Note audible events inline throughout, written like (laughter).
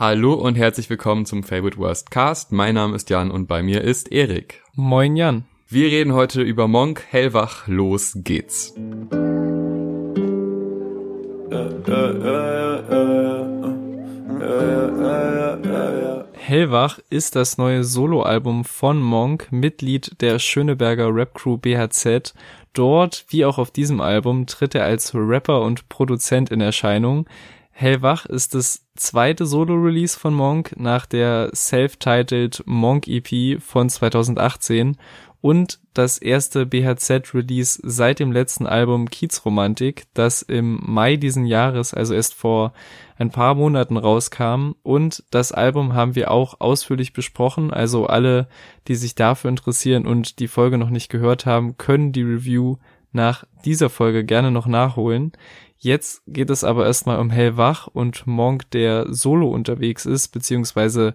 Hallo und herzlich willkommen zum Favorite Worst Cast. Mein Name ist Jan und bei mir ist Erik. Moin Jan. Wir reden heute über Monk Hellwach. Los geht's. Hellwach ist das neue Soloalbum von Monk, Mitglied der Schöneberger Rap-Crew BHZ. Dort, wie auch auf diesem Album, tritt er als Rapper und Produzent in Erscheinung. Hellwach ist das zweite Solo-Release von Monk nach der self-titled Monk EP von 2018 und das erste BHZ-Release seit dem letzten Album Kiezromantik, das im Mai diesen Jahres, also erst vor ein paar Monaten rauskam. Und das Album haben wir auch ausführlich besprochen. Also alle, die sich dafür interessieren und die Folge noch nicht gehört haben, können die Review nach dieser Folge gerne noch nachholen. Jetzt geht es aber erstmal um Hellwach und Monk, der solo unterwegs ist, beziehungsweise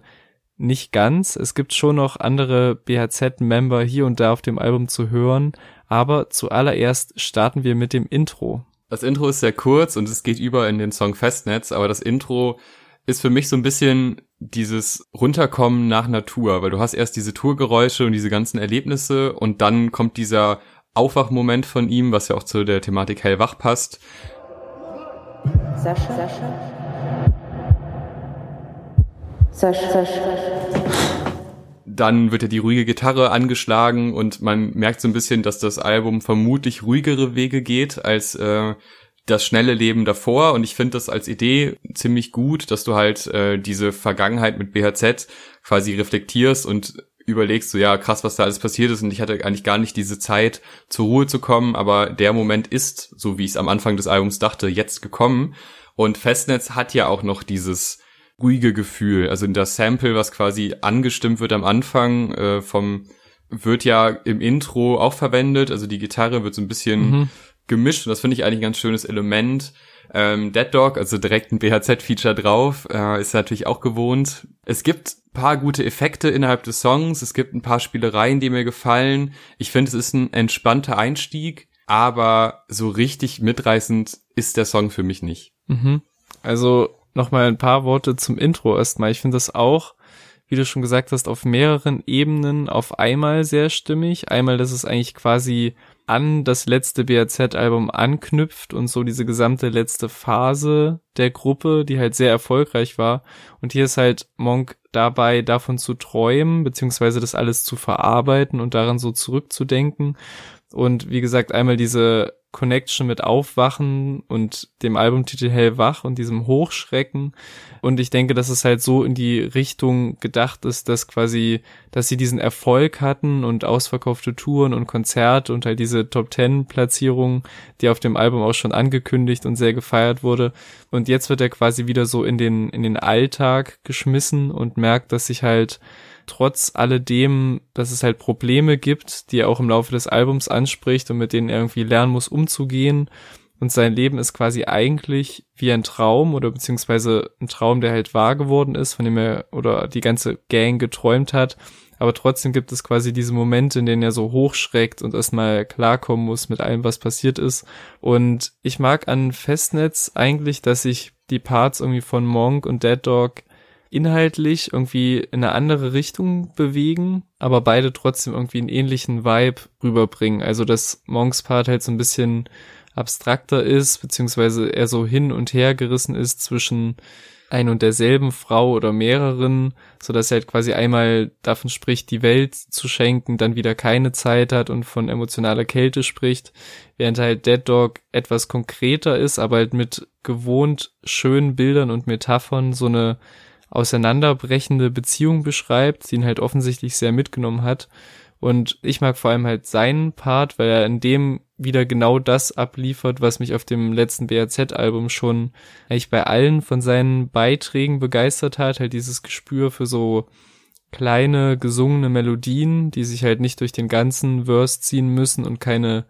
nicht ganz. Es gibt schon noch andere BHZ-Member hier und da auf dem Album zu hören, aber zuallererst starten wir mit dem Intro. Das Intro ist sehr kurz und es geht über in den Song Festnetz, aber das Intro ist für mich so ein bisschen dieses Runterkommen nach Natur, weil du hast erst diese Tourgeräusche und diese ganzen Erlebnisse und dann kommt dieser Aufwachmoment von ihm, was ja auch zu der Thematik hellwach passt. Sascha. Sascha. Sascha. Sascha. Dann wird ja die ruhige Gitarre angeschlagen und man merkt so ein bisschen, dass das Album vermutlich ruhigere Wege geht als äh, das schnelle Leben davor. Und ich finde das als Idee ziemlich gut, dass du halt äh, diese Vergangenheit mit BHZ quasi reflektierst und überlegst so, ja, krass, was da alles passiert ist und ich hatte eigentlich gar nicht diese Zeit, zur Ruhe zu kommen, aber der Moment ist, so wie ich es am Anfang des Albums dachte, jetzt gekommen. Und Festnetz hat ja auch noch dieses ruhige Gefühl. Also das Sample, was quasi angestimmt wird am Anfang äh, vom, wird ja im Intro auch verwendet. Also die Gitarre wird so ein bisschen mhm. gemischt und das finde ich eigentlich ein ganz schönes Element. Ähm, Dead Dog, also direkt ein BHZ-Feature drauf, äh, ist natürlich auch gewohnt. Es gibt paar gute Effekte innerhalb des Songs, es gibt ein paar Spielereien, die mir gefallen. Ich finde, es ist ein entspannter Einstieg, aber so richtig mitreißend ist der Song für mich nicht. Mhm. Also nochmal ein paar Worte zum Intro erstmal. Ich finde das auch, wie du schon gesagt hast, auf mehreren Ebenen auf einmal sehr stimmig. Einmal, dass es eigentlich quasi an das letzte BRZ-Album anknüpft und so diese gesamte letzte Phase der Gruppe, die halt sehr erfolgreich war. Und hier ist halt Monk dabei, davon zu träumen, beziehungsweise das alles zu verarbeiten und daran so zurückzudenken. Und wie gesagt, einmal diese Connection mit Aufwachen und dem Albumtitel Hellwach und diesem Hochschrecken. Und ich denke, dass es halt so in die Richtung gedacht ist, dass quasi, dass sie diesen Erfolg hatten und ausverkaufte Touren und Konzerte und halt diese Top Ten Platzierung, die auf dem Album auch schon angekündigt und sehr gefeiert wurde. Und jetzt wird er quasi wieder so in den, in den Alltag geschmissen und merkt, dass sich halt trotz alledem, dass es halt Probleme gibt, die er auch im Laufe des Albums anspricht und mit denen er irgendwie lernen muss, umzugehen. Und sein Leben ist quasi eigentlich wie ein Traum oder beziehungsweise ein Traum, der halt wahr geworden ist, von dem er oder die ganze Gang geträumt hat. Aber trotzdem gibt es quasi diese Momente, in denen er so hochschreckt und erstmal klarkommen muss mit allem, was passiert ist. Und ich mag an Festnetz eigentlich, dass sich die Parts irgendwie von Monk und Dead Dog inhaltlich irgendwie in eine andere Richtung bewegen, aber beide trotzdem irgendwie einen ähnlichen Vibe rüberbringen. Also dass Monks Part halt so ein bisschen abstrakter ist, beziehungsweise er so hin und her gerissen ist zwischen ein und derselben Frau oder mehreren, so dass er halt quasi einmal davon spricht, die Welt zu schenken, dann wieder keine Zeit hat und von emotionaler Kälte spricht, während halt Dead Dog etwas konkreter ist, aber halt mit gewohnt schönen Bildern und Metaphern so eine auseinanderbrechende Beziehung beschreibt, die ihn halt offensichtlich sehr mitgenommen hat. Und ich mag vor allem halt seinen Part, weil er in dem wieder genau das abliefert, was mich auf dem letzten BRZ-Album schon eigentlich bei allen von seinen Beiträgen begeistert hat. Halt dieses Gespür für so kleine gesungene Melodien, die sich halt nicht durch den ganzen Verse ziehen müssen und keine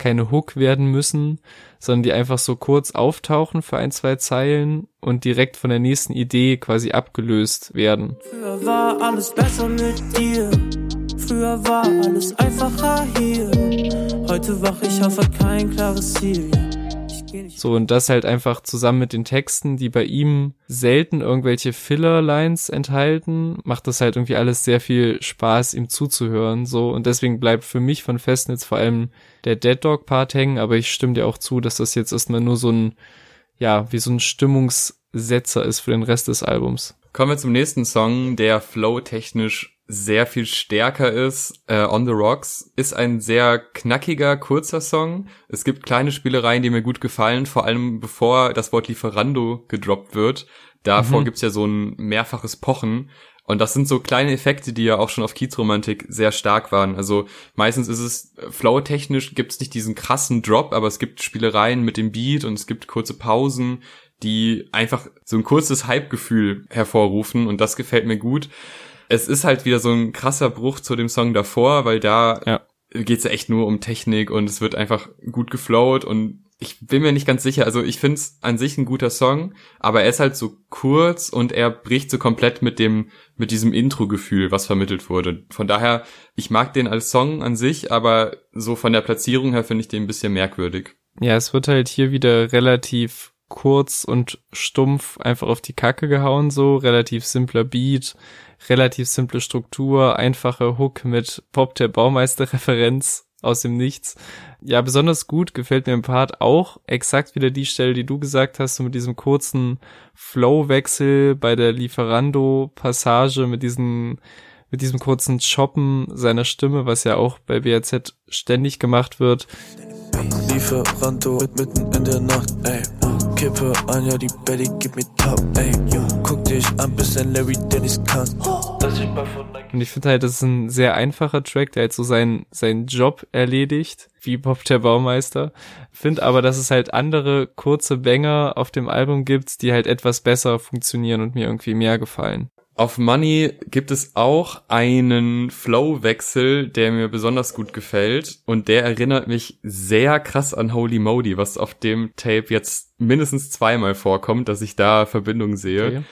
keine Hook werden müssen, sondern die einfach so kurz auftauchen für ein, zwei Zeilen und direkt von der nächsten Idee quasi abgelöst werden. Früher war alles besser mit dir. Früher war alles einfacher hier. Heute wach ich auf kein klares Ziel. So, und das halt einfach zusammen mit den Texten, die bei ihm selten irgendwelche Filler-Lines enthalten, macht das halt irgendwie alles sehr viel Spaß, ihm zuzuhören, so. Und deswegen bleibt für mich von Festnetz vor allem der Dead Dog-Part hängen, aber ich stimme dir auch zu, dass das jetzt erstmal nur so ein, ja, wie so ein Stimmungssetzer ist für den Rest des Albums. Kommen wir zum nächsten Song, der flow-technisch sehr viel stärker ist. Äh, On the Rocks ist ein sehr knackiger, kurzer Song. Es gibt kleine Spielereien, die mir gut gefallen, vor allem bevor das Wort Lieferando gedroppt wird. Davor mhm. gibt's ja so ein mehrfaches Pochen. Und das sind so kleine Effekte, die ja auch schon auf Kiezromantik sehr stark waren. Also meistens ist es äh, flow-technisch gibt's nicht diesen krassen Drop, aber es gibt Spielereien mit dem Beat und es gibt kurze Pausen, die einfach so ein kurzes Hype-Gefühl hervorrufen und das gefällt mir gut es ist halt wieder so ein krasser Bruch zu dem Song davor, weil da ja. geht's ja echt nur um Technik und es wird einfach gut geflowt und ich bin mir nicht ganz sicher. Also ich finde es an sich ein guter Song, aber er ist halt so kurz und er bricht so komplett mit dem, mit diesem Intro-Gefühl, was vermittelt wurde. Von daher, ich mag den als Song an sich, aber so von der Platzierung her finde ich den ein bisschen merkwürdig. Ja, es wird halt hier wieder relativ kurz und stumpf einfach auf die Kacke gehauen, so relativ simpler Beat, relativ simple Struktur, einfache Hook mit Pop der Baumeister-Referenz aus dem Nichts. Ja, besonders gut gefällt mir im Part auch exakt wieder die Stelle, die du gesagt hast, so mit diesem kurzen Flow-Wechsel bei der Lieferando-Passage, mit diesem, mit diesem kurzen Choppen seiner Stimme, was ja auch bei BRZ ständig gemacht wird. Lieferando mitten in der Nacht, ey. Kippe an, ja, die Belly gibt mir top, ey. Guck dich an, bisschen Larry Dennis kann. Und ich finde halt, das ist ein sehr einfacher Track, der halt so seinen, seinen Job erledigt, wie Bob der Baumeister. Finde aber, dass es halt andere kurze Banger auf dem Album gibt, die halt etwas besser funktionieren und mir irgendwie mehr gefallen. Auf Money gibt es auch einen Flow-Wechsel, der mir besonders gut gefällt und der erinnert mich sehr krass an Holy Modi, was auf dem Tape jetzt mindestens zweimal vorkommt, dass ich da Verbindungen sehe. Okay.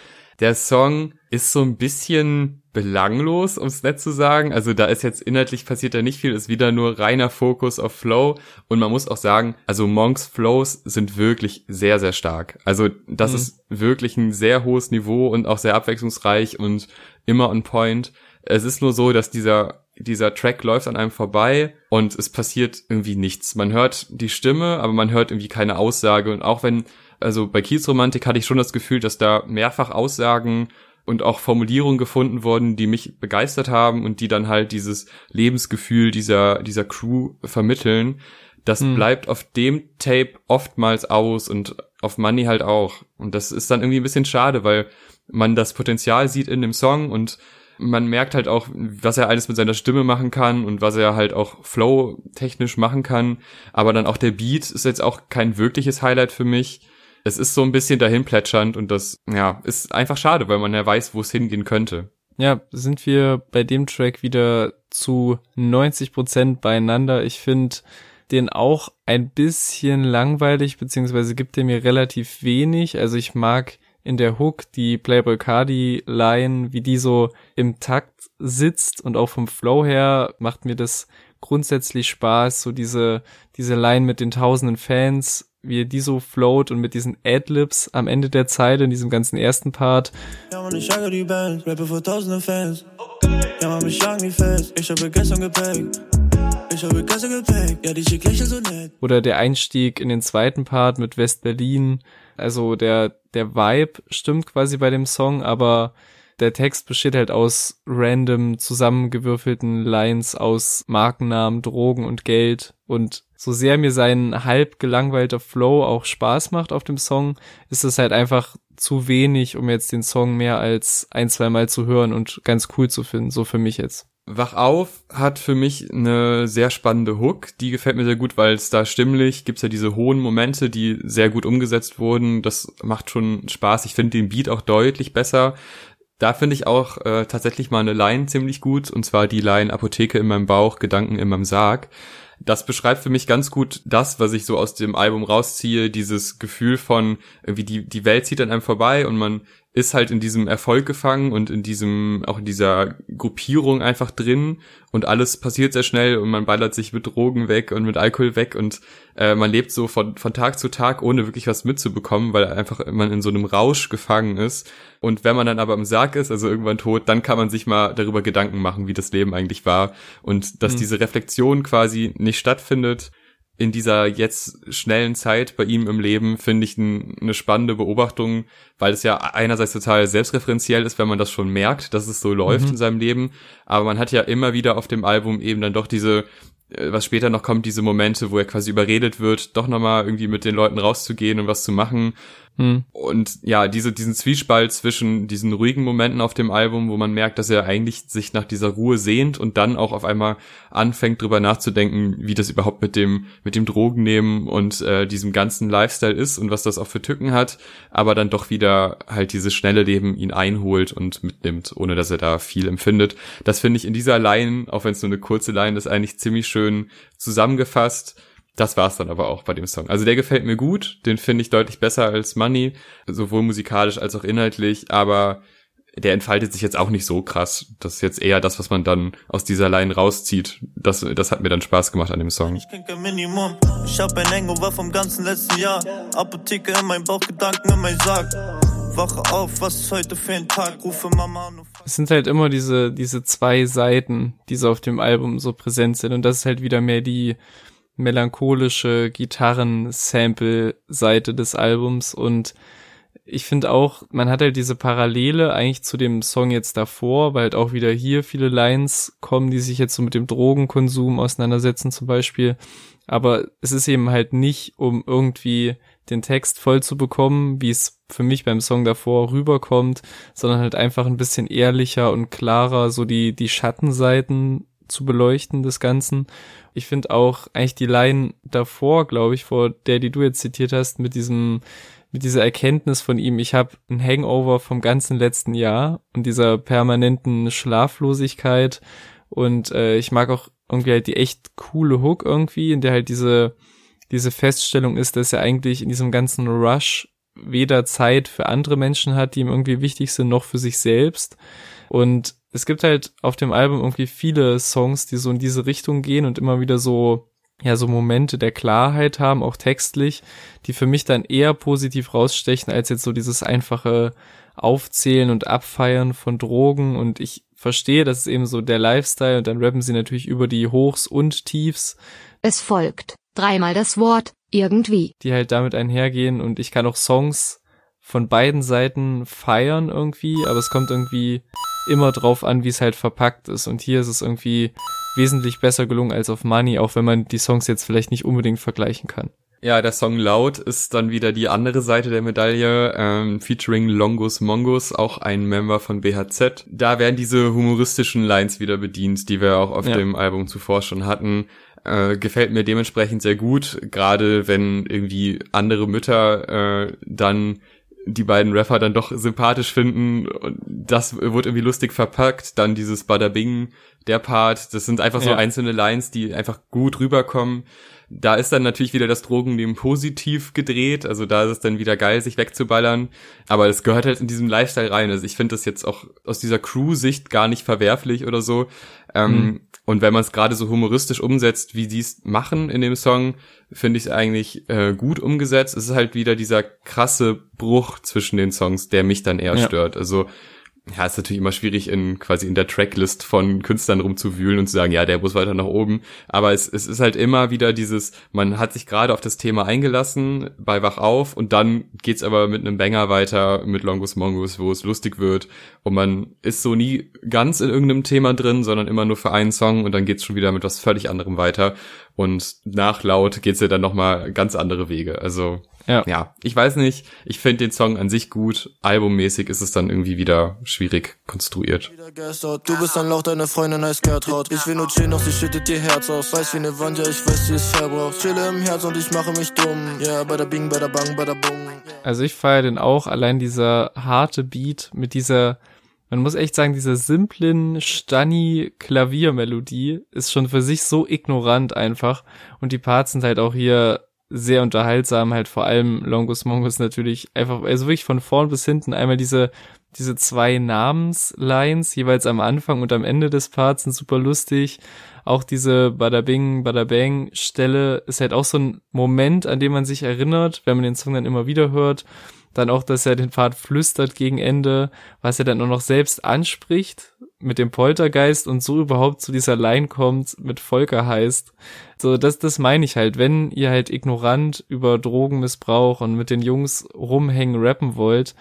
Der Song ist so ein bisschen belanglos, um es nett zu sagen. Also da ist jetzt inhaltlich passiert da nicht viel, ist wieder nur reiner Fokus auf Flow. Und man muss auch sagen, also Monks Flows sind wirklich sehr, sehr stark. Also das mhm. ist wirklich ein sehr hohes Niveau und auch sehr abwechslungsreich und immer on point. Es ist nur so, dass dieser dieser Track läuft an einem vorbei und es passiert irgendwie nichts. Man hört die Stimme, aber man hört irgendwie keine Aussage. Und auch wenn also bei Kiezromantik hatte ich schon das Gefühl, dass da mehrfach Aussagen und auch Formulierungen gefunden wurden, die mich begeistert haben und die dann halt dieses Lebensgefühl dieser, dieser Crew vermitteln. Das hm. bleibt auf dem Tape oftmals aus und auf Money halt auch. Und das ist dann irgendwie ein bisschen schade, weil man das Potenzial sieht in dem Song und man merkt halt auch, was er alles mit seiner Stimme machen kann und was er halt auch flow-technisch machen kann. Aber dann auch der Beat ist jetzt auch kein wirkliches Highlight für mich es ist so ein bisschen dahin plätschernd und das, ja, ist einfach schade, weil man ja weiß, wo es hingehen könnte. Ja, sind wir bei dem Track wieder zu 90 Prozent beieinander. Ich finde den auch ein bisschen langweilig, beziehungsweise gibt er mir relativ wenig. Also ich mag in der Hook die Playboy Cardi Line, wie die so im Takt sitzt und auch vom Flow her macht mir das grundsätzlich Spaß, so diese, diese Line mit den tausenden Fans wie die so float und mit diesen Adlibs am Ende der Zeit in diesem ganzen ersten Part. Ja, man, ich die Band, rappe vor tausende Fans. Ja, man, mich jagen die Fans, ich habe gestern gepackt. Ich habe gestern gepackt, ja, die so nett. Oder der Einstieg in den zweiten Part mit West-Berlin. Also der, der Vibe stimmt quasi bei dem Song, aber der Text besteht halt aus random zusammengewürfelten Lines aus Markennamen, Drogen und Geld und so sehr mir sein halb gelangweilter Flow auch Spaß macht auf dem Song, ist es halt einfach zu wenig, um jetzt den Song mehr als ein, zwei Mal zu hören und ganz cool zu finden, so für mich jetzt. Wach auf hat für mich eine sehr spannende Hook. Die gefällt mir sehr gut, weil es da stimmlich gibt's ja diese hohen Momente, die sehr gut umgesetzt wurden. Das macht schon Spaß. Ich finde den Beat auch deutlich besser. Da finde ich auch äh, tatsächlich mal eine Line ziemlich gut, und zwar die Line Apotheke in meinem Bauch, Gedanken in meinem Sarg das beschreibt für mich ganz gut das, was ich so aus dem Album rausziehe, dieses Gefühl von irgendwie die, die Welt zieht an einem vorbei und man ist halt in diesem Erfolg gefangen und in diesem, auch in dieser Gruppierung einfach drin und alles passiert sehr schnell und man ballert sich mit Drogen weg und mit Alkohol weg und äh, man lebt so von, von Tag zu Tag, ohne wirklich was mitzubekommen, weil einfach man in so einem Rausch gefangen ist. Und wenn man dann aber im Sarg ist, also irgendwann tot, dann kann man sich mal darüber Gedanken machen, wie das Leben eigentlich war und dass mhm. diese Reflexion quasi nicht stattfindet in dieser jetzt schnellen Zeit bei ihm im Leben finde ich eine spannende Beobachtung, weil es ja einerseits total selbstreferenziell ist, wenn man das schon merkt, dass es so läuft mhm. in seinem Leben, aber man hat ja immer wieder auf dem Album eben dann doch diese äh, was später noch kommt, diese Momente, wo er quasi überredet wird, doch nochmal irgendwie mit den Leuten rauszugehen und was zu machen hm. Und ja, diese, diesen Zwiespalt zwischen diesen ruhigen Momenten auf dem Album, wo man merkt, dass er eigentlich sich nach dieser Ruhe sehnt und dann auch auf einmal anfängt drüber nachzudenken, wie das überhaupt mit dem, mit dem Drogennehmen und äh, diesem ganzen Lifestyle ist und was das auch für Tücken hat, aber dann doch wieder halt dieses schnelle Leben ihn einholt und mitnimmt, ohne dass er da viel empfindet. Das finde ich in dieser Line, auch wenn es nur eine kurze Line ist, eigentlich ziemlich schön zusammengefasst das war's dann aber auch bei dem Song. Also der gefällt mir gut, den finde ich deutlich besser als Money, sowohl musikalisch als auch inhaltlich, aber der entfaltet sich jetzt auch nicht so krass. Das ist jetzt eher das, was man dann aus dieser Line rauszieht. Das, das hat mir dann Spaß gemacht an dem Song. Ich ein Minimum. Ich hab ein Hangover vom ganzen letzten Jahr. Apotheke in meinem Bauch, Gedanken in meinem Sarg. Wache auf, was ist heute für ein Tag? Rufe Mama an. Es sind halt immer diese, diese zwei Seiten, die so auf dem Album so präsent sind. Und das ist halt wieder mehr die, melancholische Gitarren-Sample-Seite des Albums und ich finde auch, man hat halt diese Parallele eigentlich zu dem Song jetzt davor, weil halt auch wieder hier viele Lines kommen, die sich jetzt so mit dem Drogenkonsum auseinandersetzen zum Beispiel. Aber es ist eben halt nicht, um irgendwie den Text voll zu bekommen, wie es für mich beim Song davor rüberkommt, sondern halt einfach ein bisschen ehrlicher und klarer so die, die Schattenseiten zu beleuchten des Ganzen. Ich finde auch eigentlich die Line davor, glaube ich, vor der, die du jetzt zitiert hast, mit diesem, mit dieser Erkenntnis von ihm, ich habe ein Hangover vom ganzen letzten Jahr und dieser permanenten Schlaflosigkeit und äh, ich mag auch irgendwie halt die echt coole Hook irgendwie, in der halt diese diese Feststellung ist, dass er eigentlich in diesem ganzen Rush weder Zeit für andere Menschen hat, die ihm irgendwie wichtig sind, noch für sich selbst. Und es gibt halt auf dem Album irgendwie viele Songs, die so in diese Richtung gehen und immer wieder so, ja, so Momente der Klarheit haben, auch textlich, die für mich dann eher positiv rausstechen, als jetzt so dieses einfache Aufzählen und Abfeiern von Drogen und ich verstehe, das ist eben so der Lifestyle und dann rappen sie natürlich über die Hochs und Tiefs. Es folgt dreimal das Wort irgendwie. Die halt damit einhergehen und ich kann auch Songs von beiden Seiten feiern irgendwie, aber es kommt irgendwie immer drauf an, wie es halt verpackt ist. Und hier ist es irgendwie wesentlich besser gelungen als auf Money, auch wenn man die Songs jetzt vielleicht nicht unbedingt vergleichen kann. Ja, der Song Loud ist dann wieder die andere Seite der Medaille, ähm, featuring Longus Mongus, auch ein Member von BHZ. Da werden diese humoristischen Lines wieder bedient, die wir auch auf ja. dem Album zuvor schon hatten. Äh, gefällt mir dementsprechend sehr gut, gerade wenn irgendwie andere Mütter äh, dann die beiden Rapper dann doch sympathisch finden. Und das wurde irgendwie lustig verpackt. Dann dieses Bada Bing, der Part. Das sind einfach so ja. einzelne Lines, die einfach gut rüberkommen. Da ist dann natürlich wieder das Drogennehmen positiv gedreht. Also da ist es dann wieder geil, sich wegzuballern. Aber es gehört halt in diesem Lifestyle rein. Also ich finde das jetzt auch aus dieser Crew-Sicht gar nicht verwerflich oder so. Ähm, mhm. Und wenn man es gerade so humoristisch umsetzt, wie sie es machen in dem Song, finde ich es eigentlich äh, gut umgesetzt. Es ist halt wieder dieser krasse Bruch zwischen den Songs, der mich dann eher ja. stört. Also ja, ist natürlich immer schwierig, in quasi in der Tracklist von Künstlern rumzuwühlen und zu sagen, ja, der muss weiter nach oben. Aber es, es ist halt immer wieder dieses, man hat sich gerade auf das Thema eingelassen bei Wach auf und dann geht's aber mit einem Banger weiter mit Longus Mongus, wo es lustig wird. Und man ist so nie ganz in irgendeinem Thema drin, sondern immer nur für einen Song und dann geht's schon wieder mit was völlig anderem weiter. Und nach laut geht's ja dann nochmal ganz andere Wege. Also ja. ja, ich weiß nicht. Ich finde den Song an sich gut. Albummäßig ist es dann irgendwie wieder schwierig konstruiert. Du bist ein Lauch, deine Freundin heißt Gertraud. Ich will nur chillen, doch sie schüttet dir Herz aus. Weiß wie eine Wand, ja, ich weiß, sie ist verbraucht. Chille im Herz und ich mache mich dumm. Ja, yeah, bada bing, bada bang, bada bung. Also ich feiere den auch. Allein dieser harte Beat mit dieser man muss echt sagen, diese simplen Stani-Klaviermelodie ist schon für sich so ignorant einfach. Und die Parts sind halt auch hier sehr unterhaltsam, halt vor allem Longus Mongus natürlich einfach, also wirklich von vorn bis hinten einmal diese, diese zwei Namenslines, jeweils am Anfang und am Ende des Parts sind super lustig. Auch diese Badabing, Badabang Stelle ist halt auch so ein Moment, an dem man sich erinnert, wenn man den Song dann immer wieder hört. Dann auch, dass er den Pfad flüstert gegen Ende, was er dann auch noch selbst anspricht mit dem Poltergeist und so überhaupt zu dieser Line kommt mit Volker heißt. So, das, das meine ich halt. Wenn ihr halt ignorant über Drogenmissbrauch und mit den Jungs rumhängen rappen wollt,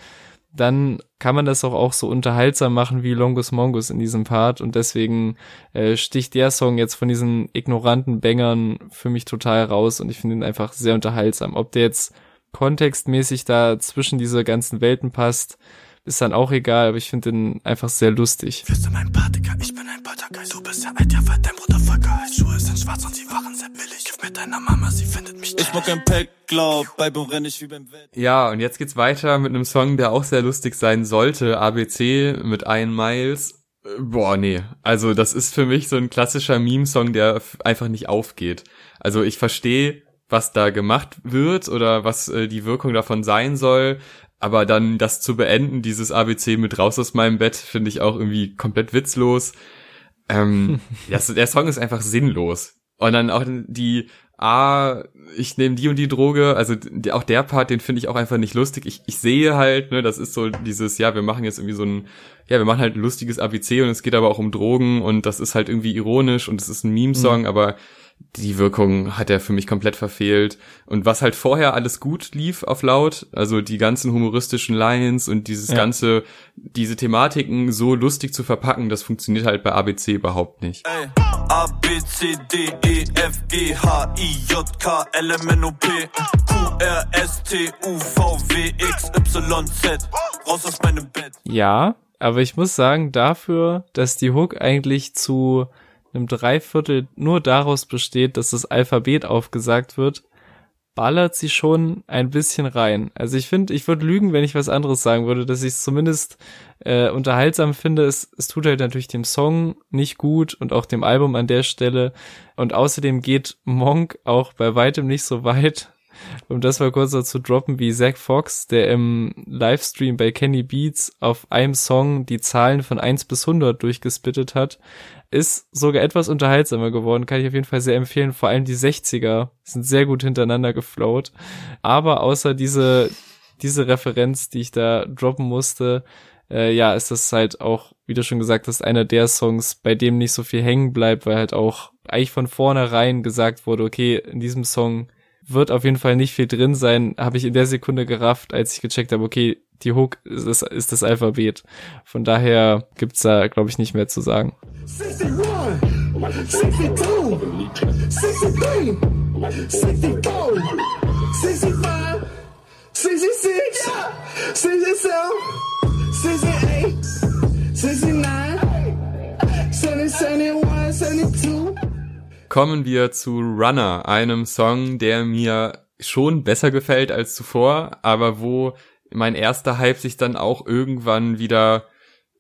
dann kann man das auch, auch so unterhaltsam machen wie Longus Mongus in diesem Part und deswegen äh, sticht der Song jetzt von diesen ignoranten Bängern für mich total raus und ich finde ihn einfach sehr unterhaltsam. Ob der jetzt kontextmäßig da zwischen diese ganzen Welten passt, ist dann auch egal, aber ich finde den einfach sehr lustig. Wirst du mein Partiker, ich bin ein Poltergeist. Du bist ja alt, ja, dein Bruder heißt. Schuhe sind schwarz und sie waren sehr billig. Gib mit deiner Mama, sie findet mich Ich mag ein Pack, glaub, bei renn ich wie beim Welt. Ja, und jetzt geht's weiter mit einem Song, der auch sehr lustig sein sollte. ABC mit Ian Miles. Boah, nee. Also, das ist für mich so ein klassischer Meme-Song, der einfach nicht aufgeht. Also, ich verstehe, was da gemacht wird oder was äh, die Wirkung davon sein soll. Aber dann das zu beenden, dieses ABC mit raus aus meinem Bett, finde ich auch irgendwie komplett witzlos. Ähm, (laughs) das, der Song ist einfach sinnlos. Und dann auch die, ah, ich nehme die und die Droge, also die, auch der Part, den finde ich auch einfach nicht lustig. Ich, ich sehe halt, ne, das ist so dieses, ja, wir machen jetzt irgendwie so ein, ja, wir machen halt ein lustiges ABC und es geht aber auch um Drogen und das ist halt irgendwie ironisch und es ist ein Meme-Song, mhm. aber die Wirkung hat er für mich komplett verfehlt. Und was halt vorher alles gut lief auf laut, also die ganzen humoristischen Lines und dieses ja. ganze, diese Thematiken so lustig zu verpacken, das funktioniert halt bei ABC überhaupt nicht. Ey. A, B, C, D, E, F, G, H, I, J, K, L, M, N, O, P, Q, R, S, T, U, V, W, X, Y, Z. Raus aus meinem Bett. Ja, aber ich muss sagen, dafür, dass die Hook eigentlich zu einem Dreiviertel nur daraus besteht, dass das Alphabet aufgesagt wird, ballert sie schon ein bisschen rein. Also ich finde, ich würde lügen, wenn ich was anderes sagen würde, dass ich es zumindest äh, unterhaltsam finde. Es, es tut halt natürlich dem Song nicht gut und auch dem Album an der Stelle. Und außerdem geht Monk auch bei weitem nicht so weit, (laughs) um das mal kurz dazu droppen, wie Zach Fox, der im Livestream bei Kenny Beats auf einem Song die Zahlen von 1 bis 100 durchgespittet hat, ist sogar etwas unterhaltsamer geworden, kann ich auf jeden Fall sehr empfehlen. Vor allem die 60er sind sehr gut hintereinander geflowt. Aber außer diese, diese Referenz, die ich da droppen musste, äh, ja, ist das halt auch, wie du schon gesagt hast, einer der Songs, bei dem nicht so viel hängen bleibt, weil halt auch eigentlich von vornherein gesagt wurde, okay, in diesem Song wird auf jeden Fall nicht viel drin sein, habe ich in der Sekunde gerafft, als ich gecheckt habe, okay, die Hook ist, ist, das Alphabet. Von daher gibt's da, glaube ich, nicht mehr zu sagen. 61, 62, 63, 64, 65, 66, 67, 68, 69, 70, 71, 72. Kommen wir zu Runner, einem Song, der mir schon besser gefällt als zuvor, aber wo mein erster Hype sich dann auch irgendwann wieder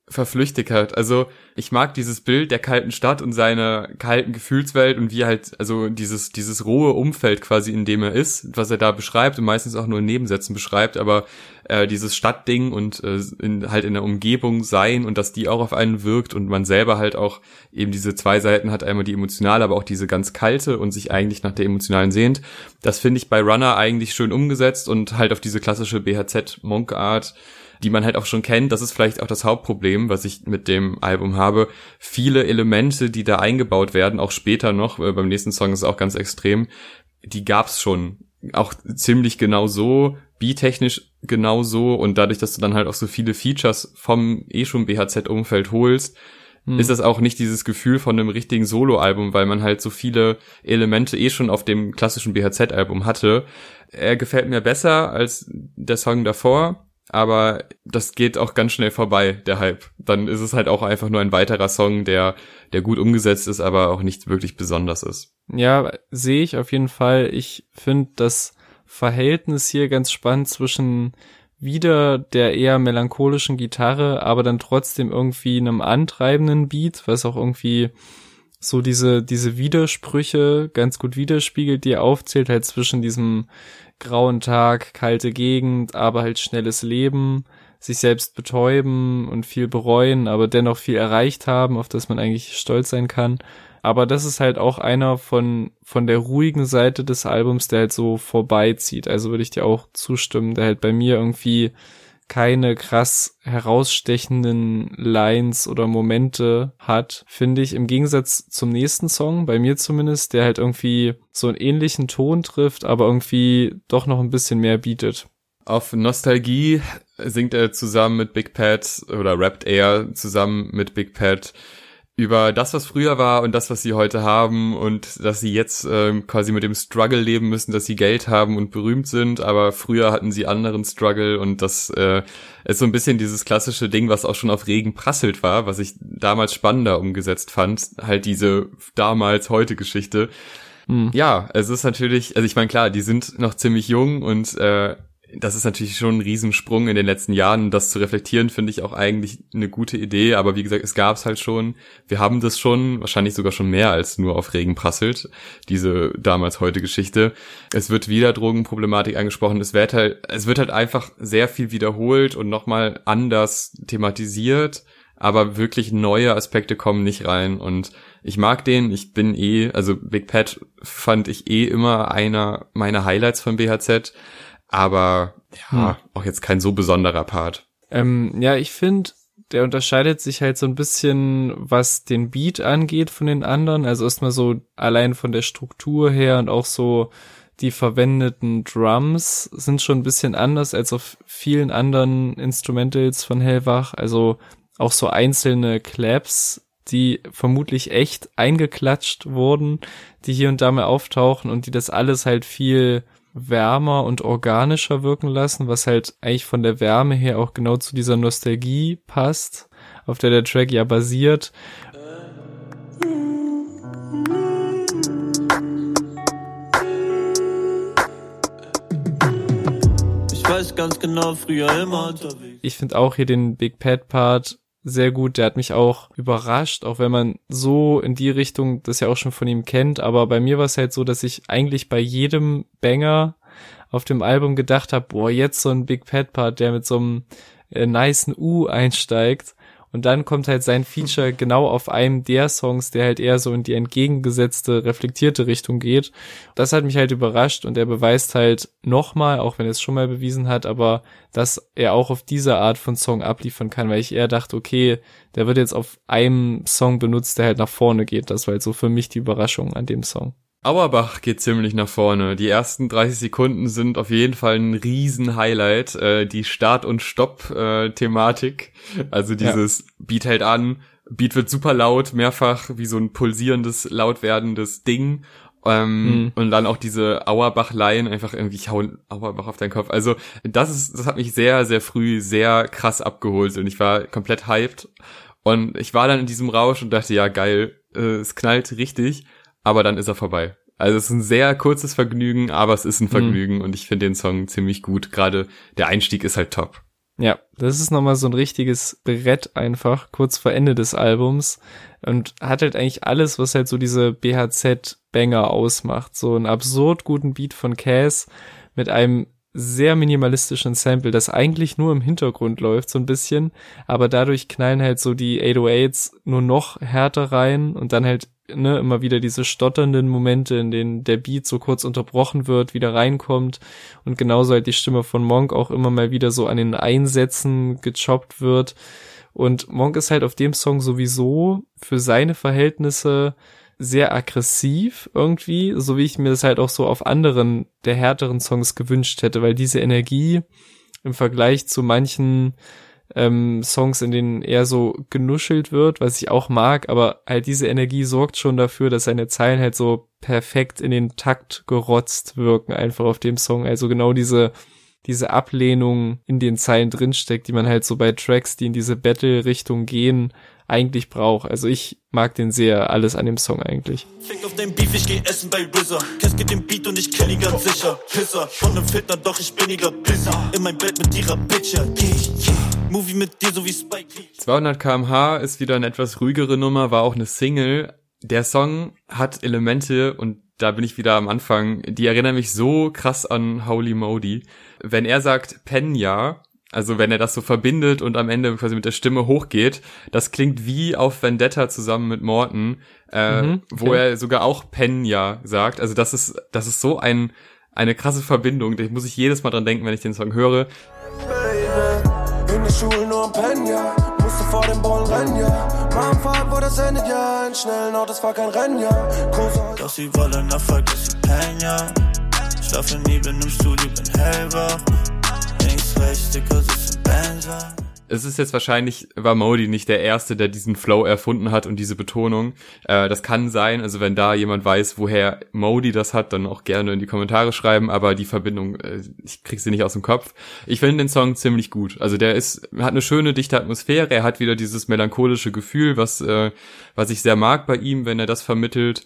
verflüchtigt hat. Also ich mag dieses Bild der kalten Stadt und seiner kalten Gefühlswelt und wie halt, also dieses, dieses rohe Umfeld quasi, in dem er ist, was er da beschreibt und meistens auch nur in Nebensätzen beschreibt, aber äh, dieses Stadtding und äh, in, halt in der Umgebung sein und dass die auch auf einen wirkt und man selber halt auch eben diese zwei Seiten hat, einmal die emotionale, aber auch diese ganz kalte und sich eigentlich nach der emotionalen sehnt. Das finde ich bei Runner eigentlich schön umgesetzt und halt auf diese klassische BHZ-Monk-Art die man halt auch schon kennt. Das ist vielleicht auch das Hauptproblem, was ich mit dem Album habe. Viele Elemente, die da eingebaut werden, auch später noch, äh, beim nächsten Song ist es auch ganz extrem, die gab's schon. Auch ziemlich genau so, beat-technisch genau so und dadurch, dass du dann halt auch so viele Features vom eh schon BHZ-Umfeld holst, hm. ist das auch nicht dieses Gefühl von einem richtigen Solo-Album, weil man halt so viele Elemente eh schon auf dem klassischen BHZ-Album hatte. Er gefällt mir besser als der Song davor, aber das geht auch ganz schnell vorbei, der Hype. Dann ist es halt auch einfach nur ein weiterer Song, der, der gut umgesetzt ist, aber auch nicht wirklich besonders ist. Ja, sehe ich auf jeden Fall. Ich finde das Verhältnis hier ganz spannend zwischen wieder der eher melancholischen Gitarre, aber dann trotzdem irgendwie einem antreibenden Beat, was auch irgendwie so diese, diese Widersprüche ganz gut widerspiegelt, die er aufzählt, halt zwischen diesem grauen Tag, kalte Gegend, aber halt schnelles Leben, sich selbst betäuben und viel bereuen, aber dennoch viel erreicht haben, auf das man eigentlich stolz sein kann. Aber das ist halt auch einer von, von der ruhigen Seite des Albums, der halt so vorbeizieht. Also würde ich dir auch zustimmen, der halt bei mir irgendwie keine krass herausstechenden Lines oder Momente hat, finde ich, im Gegensatz zum nächsten Song, bei mir zumindest, der halt irgendwie so einen ähnlichen Ton trifft, aber irgendwie doch noch ein bisschen mehr bietet. Auf Nostalgie singt er zusammen mit Big Pat oder rappt er zusammen mit Big Pat über das, was früher war und das, was sie heute haben und dass sie jetzt ähm, quasi mit dem Struggle leben müssen, dass sie Geld haben und berühmt sind, aber früher hatten sie anderen Struggle und das äh, ist so ein bisschen dieses klassische Ding, was auch schon auf Regen prasselt war, was ich damals spannender umgesetzt fand, halt diese damals heute Geschichte. Hm. Ja, es ist natürlich, also ich meine klar, die sind noch ziemlich jung und äh, das ist natürlich schon ein Riesensprung in den letzten Jahren. Das zu reflektieren, finde ich auch eigentlich eine gute Idee. Aber wie gesagt, es gab es halt schon. Wir haben das schon, wahrscheinlich sogar schon mehr als nur auf Regen prasselt, diese damals heute Geschichte. Es wird wieder Drogenproblematik angesprochen. Es wird halt, es wird halt einfach sehr viel wiederholt und nochmal anders thematisiert. Aber wirklich neue Aspekte kommen nicht rein. Und ich mag den. Ich bin eh, also Big Pat fand ich eh immer einer meiner Highlights von BHZ aber ja, hm. auch jetzt kein so besonderer Part. Ähm, ja, ich finde, der unterscheidet sich halt so ein bisschen, was den Beat angeht von den anderen. Also erstmal so allein von der Struktur her und auch so die verwendeten Drums sind schon ein bisschen anders als auf vielen anderen Instrumentals von Hellwach. Also auch so einzelne Claps, die vermutlich echt eingeklatscht wurden, die hier und da mal auftauchen und die das alles halt viel wärmer und organischer wirken lassen, was halt eigentlich von der Wärme her auch genau zu dieser Nostalgie passt, auf der der Track ja basiert. Ich weiß ganz genau, früher immer unterwegs. Ich finde auch hier den Big Pad Part sehr gut. Der hat mich auch überrascht, auch wenn man so in die Richtung das ja auch schon von ihm kennt. Aber bei mir war es halt so, dass ich eigentlich bei jedem Banger auf dem Album gedacht habe, boah, jetzt so ein Big Pet Part, der mit so einem äh, niceen U einsteigt. Und dann kommt halt sein Feature genau auf einem der Songs, der halt eher so in die entgegengesetzte, reflektierte Richtung geht. Das hat mich halt überrascht und er beweist halt nochmal, auch wenn er es schon mal bewiesen hat, aber dass er auch auf diese Art von Song abliefern kann, weil ich eher dachte, okay, der wird jetzt auf einem Song benutzt, der halt nach vorne geht. Das war halt so für mich die Überraschung an dem Song. Auerbach geht ziemlich nach vorne. Die ersten 30 Sekunden sind auf jeden Fall ein Riesen-Highlight. Äh, die Start- und Stopp-Thematik. also dieses ja. Beat hält an, Beat wird super laut, mehrfach wie so ein pulsierendes, laut werdendes Ding. Ähm, mhm. Und dann auch diese Auerbach-Laien, einfach irgendwie, ich hau Auerbach auf deinen Kopf. Also das ist, das hat mich sehr, sehr früh sehr krass abgeholt und ich war komplett hyped. Und ich war dann in diesem Rausch und dachte, ja geil, äh, es knallt richtig aber dann ist er vorbei. Also es ist ein sehr kurzes Vergnügen, aber es ist ein mhm. Vergnügen mhm. und ich finde den Song ziemlich gut. Gerade der Einstieg ist halt top. Ja, das ist nochmal so ein richtiges Brett einfach, kurz vor Ende des Albums und hat halt eigentlich alles, was halt so diese BHZ-Banger ausmacht. So einen absurd guten Beat von Cass mit einem sehr minimalistischen Sample, das eigentlich nur im Hintergrund läuft, so ein bisschen, aber dadurch knallen halt so die 808s nur noch härter rein und dann halt ne, immer wieder diese stotternden Momente, in denen der Beat so kurz unterbrochen wird, wieder reinkommt und genauso halt die Stimme von Monk auch immer mal wieder so an den Einsätzen gechoppt wird. Und Monk ist halt auf dem Song sowieso für seine Verhältnisse sehr aggressiv irgendwie, so wie ich mir das halt auch so auf anderen der härteren Songs gewünscht hätte, weil diese Energie im Vergleich zu manchen ähm, Songs, in denen eher so genuschelt wird, was ich auch mag, aber halt diese Energie sorgt schon dafür, dass seine Zeilen halt so perfekt in den Takt gerotzt wirken, einfach auf dem Song. Also genau diese, diese Ablehnung in den Zeilen drinsteckt, die man halt so bei Tracks, die in diese Battle-Richtung gehen, eigentlich braucht. Also ich mag den sehr, alles an dem Song eigentlich. Fick auf dein Beef, ich geh essen bei RZA. Casket den Beat und ich kill ihn ganz sicher. Pisser, von nem Fitner, doch ich bin busy. In mein Bett mit ihrer Bitch, yeah, yeah. Movie mit dir, so wie Spike Lee. 200 kmh ist wieder eine etwas ruhigere Nummer, war auch eine Single. Der Song hat Elemente und da bin ich wieder am Anfang, die erinnern mich so krass an Holy Modi. Wenn er sagt Penya, also wenn er das so verbindet und am Ende quasi mit der Stimme hochgeht, das klingt wie auf Vendetta zusammen mit Morton, äh, mhm, okay. wo er sogar auch Penya sagt. Also das ist, das ist so ein, eine krasse Verbindung. Da muss ich jedes Mal dran denken, wenn ich den Song höre. Doch sie wollen Erfolg, ist sie Penya. Schlafe nie, bin im Studio, bin hellwach. Es ist jetzt wahrscheinlich, war Modi nicht der Erste, der diesen Flow erfunden hat und diese Betonung. Äh, das kann sein, also wenn da jemand weiß, woher Modi das hat, dann auch gerne in die Kommentare schreiben, aber die Verbindung, äh, ich krieg sie nicht aus dem Kopf. Ich finde den Song ziemlich gut. Also der ist, hat eine schöne, dichte Atmosphäre, er hat wieder dieses melancholische Gefühl, was, äh, was ich sehr mag bei ihm, wenn er das vermittelt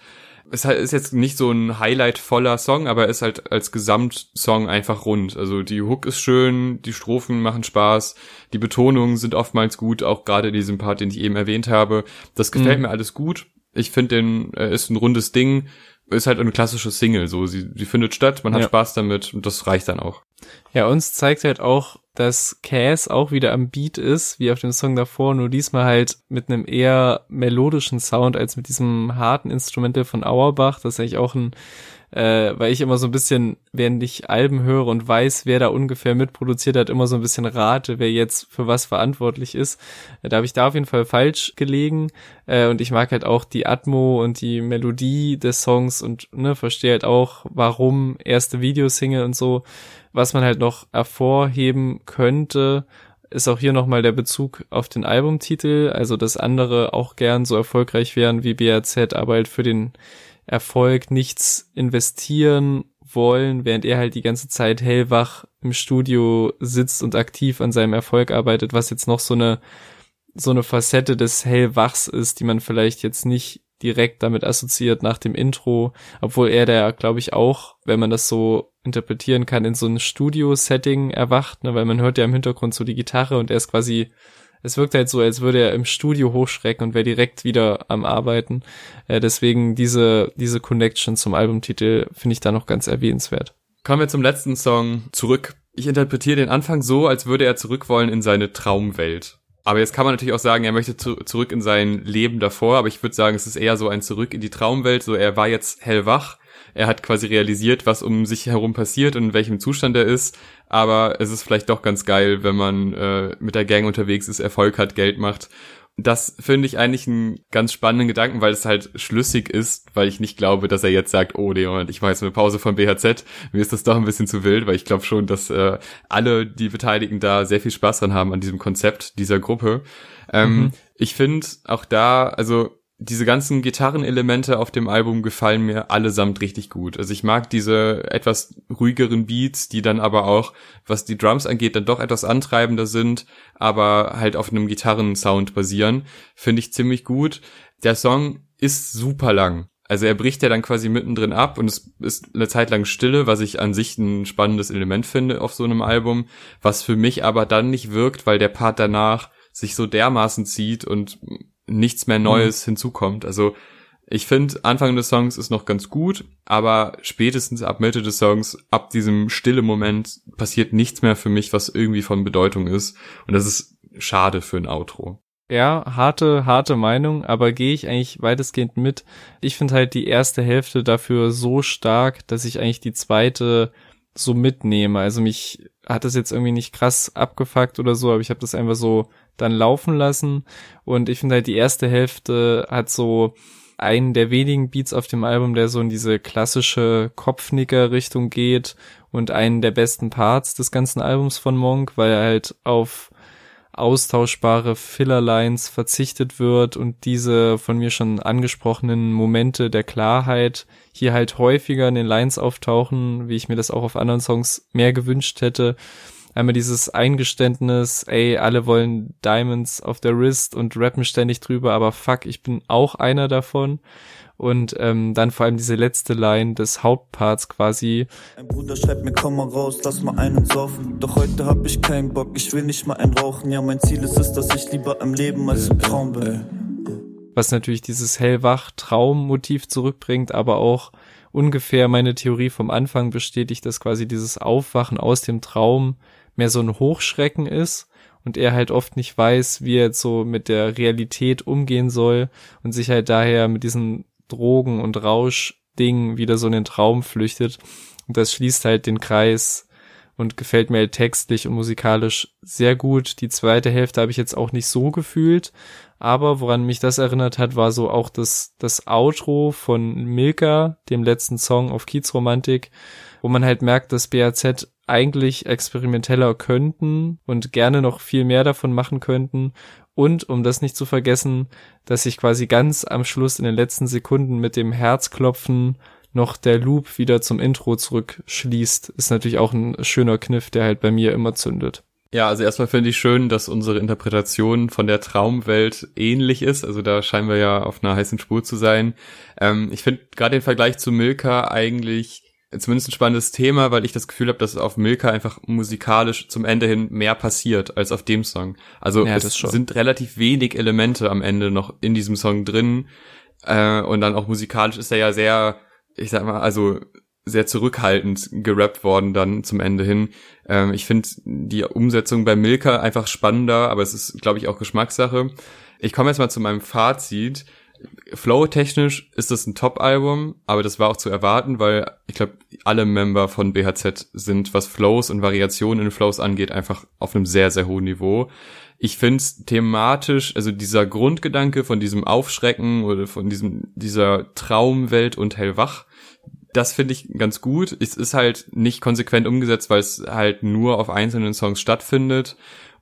es ist jetzt nicht so ein highlightvoller Song, aber er ist halt als Gesamtsong einfach rund. Also die Hook ist schön, die Strophen machen Spaß, die Betonungen sind oftmals gut, auch gerade diesem Part, den ich eben erwähnt habe. Das gefällt mhm. mir alles gut. Ich finde, den äh, ist ein rundes Ding ist halt eine klassische Single, so sie, sie findet statt, man hat ja. Spaß damit und das reicht dann auch. Ja, uns zeigt halt auch, dass Cass auch wieder am Beat ist, wie auf dem Song davor, nur diesmal halt mit einem eher melodischen Sound als mit diesem harten Instrumental von Auerbach. Das ist eigentlich auch ein äh, weil ich immer so ein bisschen, während ich Alben höre und weiß, wer da ungefähr mitproduziert hat, immer so ein bisschen rate, wer jetzt für was verantwortlich ist. Äh, da habe ich da auf jeden Fall falsch gelegen äh, und ich mag halt auch die Atmo und die Melodie des Songs und ne, verstehe halt auch, warum erste Videosingle und so. Was man halt noch hervorheben könnte, ist auch hier nochmal der Bezug auf den Albumtitel, also dass andere auch gern so erfolgreich wären wie BRZ, aber halt für den Erfolg nichts investieren wollen, während er halt die ganze Zeit hellwach im Studio sitzt und aktiv an seinem Erfolg arbeitet, was jetzt noch so eine so eine Facette des Hellwachs ist, die man vielleicht jetzt nicht direkt damit assoziiert nach dem Intro, obwohl er da, glaube ich, auch, wenn man das so interpretieren kann, in so ein Studio-Setting erwacht, ne, weil man hört ja im Hintergrund so die Gitarre und er ist quasi es wirkt halt so, als würde er im Studio hochschrecken und wäre direkt wieder am Arbeiten. Äh, deswegen diese, diese Connection zum Albumtitel finde ich da noch ganz erwähnenswert. Kommen wir zum letzten Song zurück. Ich interpretiere den Anfang so, als würde er zurück wollen in seine Traumwelt. Aber jetzt kann man natürlich auch sagen, er möchte zu, zurück in sein Leben davor, aber ich würde sagen, es ist eher so ein Zurück in die Traumwelt. So, er war jetzt hellwach er hat quasi realisiert, was um sich herum passiert und in welchem Zustand er ist. Aber es ist vielleicht doch ganz geil, wenn man äh, mit der Gang unterwegs ist, Erfolg hat, Geld macht. Das finde ich eigentlich einen ganz spannenden Gedanken, weil es halt schlüssig ist, weil ich nicht glaube, dass er jetzt sagt, oh nee, Moment, ich mache jetzt eine Pause von BHZ. Mir ist das doch ein bisschen zu wild, weil ich glaube schon, dass äh, alle die Beteiligten da sehr viel Spaß dran haben an diesem Konzept dieser Gruppe. Ähm, mhm. Ich finde auch da, also diese ganzen Gitarrenelemente auf dem Album gefallen mir allesamt richtig gut. Also ich mag diese etwas ruhigeren Beats, die dann aber auch, was die Drums angeht, dann doch etwas antreibender sind, aber halt auf einem Gitarrensound basieren. Finde ich ziemlich gut. Der Song ist super lang. Also er bricht ja dann quasi mittendrin ab und es ist eine Zeit lang Stille, was ich an sich ein spannendes Element finde auf so einem Album, was für mich aber dann nicht wirkt, weil der Part danach sich so dermaßen zieht und nichts mehr Neues mhm. hinzukommt. Also ich finde, Anfang des Songs ist noch ganz gut, aber spätestens ab Mitte des Songs, ab diesem stille Moment, passiert nichts mehr für mich, was irgendwie von Bedeutung ist. Und das ist schade für ein Outro. Ja, harte, harte Meinung, aber gehe ich eigentlich weitestgehend mit. Ich finde halt die erste Hälfte dafür so stark, dass ich eigentlich die zweite so mitnehme. Also mich hat das jetzt irgendwie nicht krass abgefuckt oder so, aber ich habe das einfach so dann laufen lassen. Und ich finde halt, die erste Hälfte hat so einen der wenigen Beats auf dem Album, der so in diese klassische Kopfnicker-Richtung geht und einen der besten Parts des ganzen Albums von Monk, weil er halt auf austauschbare Fillerlines verzichtet wird und diese von mir schon angesprochenen Momente der Klarheit hier halt häufiger in den Lines auftauchen, wie ich mir das auch auf anderen Songs mehr gewünscht hätte. Einmal dieses Eingeständnis, ey, alle wollen Diamonds auf der Wrist und rappen ständig drüber, aber fuck, ich bin auch einer davon. Und ähm, dann vor allem diese letzte Line des Hauptparts quasi. Ein Bruder schreibt mir, komm mal raus, lass mal einen saufen. Doch heute hab ich keinen Bock, ich will nicht mal einen rauchen. Ja, mein Ziel ist es, dass ich lieber am Leben als im Traum bin. Was natürlich dieses hellwach-Traummotiv zurückbringt, aber auch ungefähr meine Theorie vom Anfang bestätigt, dass quasi dieses Aufwachen aus dem Traum mehr so ein Hochschrecken ist und er halt oft nicht weiß, wie er jetzt so mit der Realität umgehen soll und sich halt daher mit diesen Drogen- und Rauschding wieder so in den Traum flüchtet. Und das schließt halt den Kreis und gefällt mir halt textlich und musikalisch sehr gut. Die zweite Hälfte habe ich jetzt auch nicht so gefühlt, aber woran mich das erinnert hat, war so auch das, das Outro von Milka, dem letzten Song auf Kiezromantik, wo man halt merkt, dass BAZ eigentlich experimenteller könnten und gerne noch viel mehr davon machen könnten und um das nicht zu vergessen, dass sich quasi ganz am Schluss in den letzten Sekunden mit dem Herzklopfen noch der Loop wieder zum Intro zurückschließt, ist natürlich auch ein schöner Kniff, der halt bei mir immer zündet. Ja, also erstmal finde ich schön, dass unsere Interpretation von der Traumwelt ähnlich ist. Also da scheinen wir ja auf einer heißen Spur zu sein. Ähm, ich finde gerade den Vergleich zu Milka eigentlich zumindest ein spannendes Thema, weil ich das Gefühl habe, dass auf Milka einfach musikalisch zum Ende hin mehr passiert als auf dem Song. Also ja, es sind relativ wenig Elemente am Ende noch in diesem Song drin. Äh, und dann auch musikalisch ist er ja sehr, ich sag mal, also sehr zurückhaltend gerappt worden dann zum Ende hin. Ähm, ich finde die Umsetzung bei Milka einfach spannender, aber es ist, glaube ich, auch Geschmackssache. Ich komme jetzt mal zu meinem Fazit. Flow-technisch ist das ein Top-Album, aber das war auch zu erwarten, weil ich glaube, alle Member von BHZ sind, was Flows und Variationen in Flows angeht, einfach auf einem sehr, sehr hohen Niveau. Ich finde thematisch, also dieser Grundgedanke von diesem Aufschrecken oder von diesem, dieser Traumwelt und hellwach, das finde ich ganz gut. Es ist halt nicht konsequent umgesetzt, weil es halt nur auf einzelnen Songs stattfindet.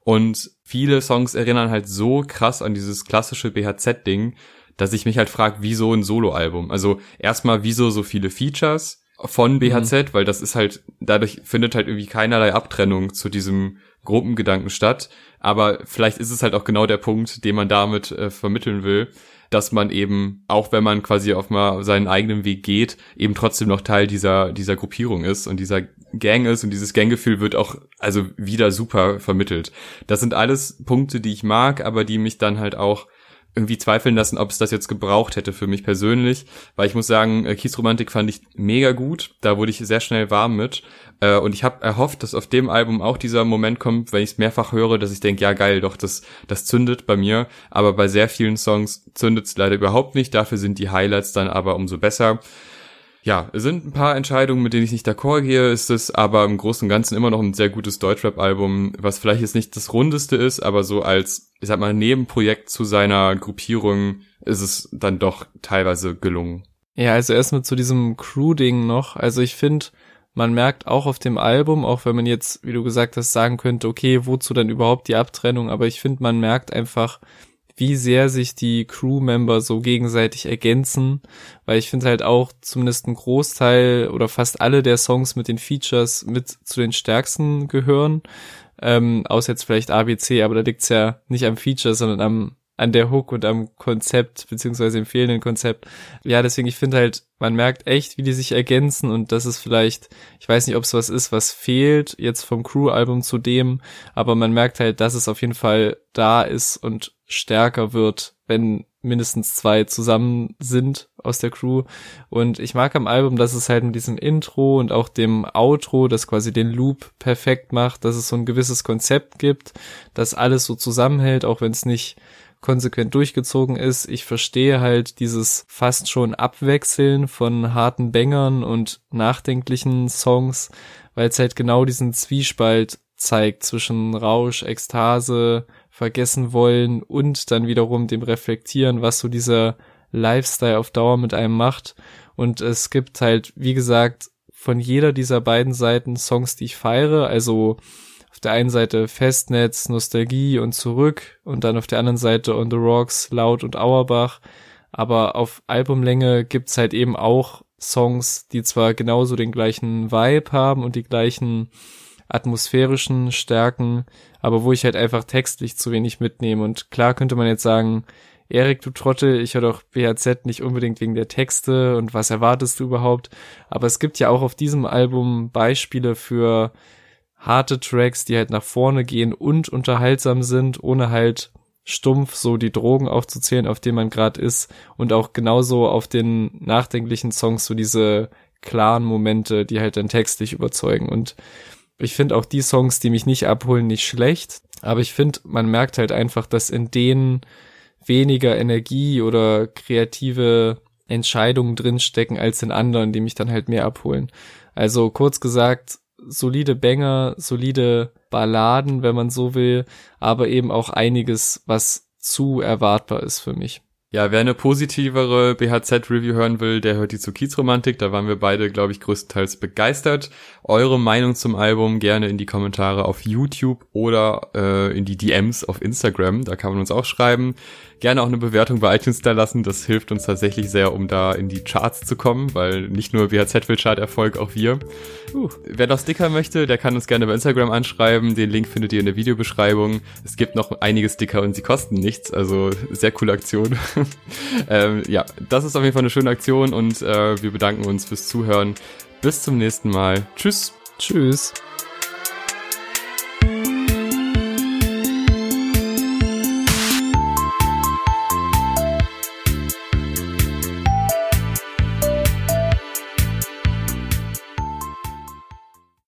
Und viele Songs erinnern halt so krass an dieses klassische BHZ-Ding, dass ich mich halt frage, wieso ein Soloalbum? Also erstmal, wieso so viele Features von BHZ, mhm. weil das ist halt, dadurch findet halt irgendwie keinerlei Abtrennung zu diesem Gruppengedanken statt. Aber vielleicht ist es halt auch genau der Punkt, den man damit äh, vermitteln will, dass man eben, auch wenn man quasi auf mal seinen eigenen Weg geht, eben trotzdem noch Teil dieser, dieser Gruppierung ist und dieser Gang ist und dieses Ganggefühl wird auch also wieder super vermittelt. Das sind alles Punkte, die ich mag, aber die mich dann halt auch irgendwie zweifeln lassen, ob es das jetzt gebraucht hätte für mich persönlich, weil ich muss sagen, äh, Kiesromantik fand ich mega gut, da wurde ich sehr schnell warm mit. Äh, und ich habe erhofft, dass auf dem Album auch dieser Moment kommt, wenn ich es mehrfach höre, dass ich denke, ja geil, doch, das, das zündet bei mir, aber bei sehr vielen Songs zündet es leider überhaupt nicht, dafür sind die Highlights dann aber umso besser ja, es sind ein paar Entscheidungen, mit denen ich nicht d'accord gehe, ist es aber im Großen und Ganzen immer noch ein sehr gutes Deutschrap-Album, was vielleicht jetzt nicht das rundeste ist, aber so als, ich sag mal, Nebenprojekt zu seiner Gruppierung ist es dann doch teilweise gelungen. Ja, also erstmal zu diesem Crew-Ding noch. Also ich finde, man merkt auch auf dem Album, auch wenn man jetzt, wie du gesagt hast, sagen könnte, okay, wozu dann überhaupt die Abtrennung, aber ich finde, man merkt einfach, wie sehr sich die Crewmember so gegenseitig ergänzen, weil ich finde halt auch zumindest ein Großteil oder fast alle der Songs mit den Features mit zu den stärksten gehören. Ähm, außer jetzt vielleicht ABC, aber da liegt's ja nicht am Feature, sondern am an der Hook und am Konzept, beziehungsweise dem fehlenden Konzept. Ja, deswegen, ich finde halt, man merkt echt, wie die sich ergänzen und das ist vielleicht, ich weiß nicht, ob es was ist, was fehlt jetzt vom Crew-Album zu dem, aber man merkt halt, dass es auf jeden Fall da ist und stärker wird, wenn mindestens zwei zusammen sind aus der Crew. Und ich mag am Album, dass es halt mit diesem Intro und auch dem Outro, das quasi den Loop perfekt macht, dass es so ein gewisses Konzept gibt, das alles so zusammenhält, auch wenn es nicht konsequent durchgezogen ist. Ich verstehe halt dieses fast schon Abwechseln von harten Bängern und nachdenklichen Songs, weil es halt genau diesen Zwiespalt zeigt zwischen Rausch, Ekstase, vergessen wollen und dann wiederum dem reflektieren, was so dieser Lifestyle auf Dauer mit einem macht. Und es gibt halt, wie gesagt, von jeder dieser beiden Seiten Songs, die ich feiere. Also auf der einen Seite Festnetz, Nostalgie und zurück und dann auf der anderen Seite On the Rocks, Laut und Auerbach. Aber auf Albumlänge gibt's halt eben auch Songs, die zwar genauso den gleichen Vibe haben und die gleichen atmosphärischen Stärken, aber wo ich halt einfach textlich zu wenig mitnehme. Und klar könnte man jetzt sagen, Erik, du Trottel, ich höre doch BHZ nicht unbedingt wegen der Texte und was erwartest du überhaupt? Aber es gibt ja auch auf diesem Album Beispiele für harte Tracks, die halt nach vorne gehen und unterhaltsam sind, ohne halt stumpf so die Drogen aufzuzählen, auf denen man gerade ist und auch genauso auf den nachdenklichen Songs so diese klaren Momente, die halt dann textlich überzeugen und ich finde auch die Songs, die mich nicht abholen, nicht schlecht, aber ich finde, man merkt halt einfach, dass in denen weniger Energie oder kreative Entscheidungen drinstecken als in anderen, die mich dann halt mehr abholen. Also kurz gesagt, solide Banger, solide Balladen, wenn man so will, aber eben auch einiges, was zu erwartbar ist für mich. Ja, wer eine positivere BHZ-Review hören will, der hört die zu Kiezromantik. Da waren wir beide, glaube ich, größtenteils begeistert. Eure Meinung zum Album gerne in die Kommentare auf YouTube oder äh, in die DMs auf Instagram. Da kann man uns auch schreiben gerne auch eine Bewertung bei iTunes da lassen. Das hilft uns tatsächlich sehr, um da in die Charts zu kommen, weil nicht nur WHZ will Chart-Erfolg, auch wir. Uh, wer noch Sticker möchte, der kann uns gerne bei Instagram anschreiben. Den Link findet ihr in der Videobeschreibung. Es gibt noch einige Sticker und sie kosten nichts, also sehr coole Aktion. (laughs) ähm, ja, das ist auf jeden Fall eine schöne Aktion und äh, wir bedanken uns fürs Zuhören. Bis zum nächsten Mal. Tschüss. Tschüss.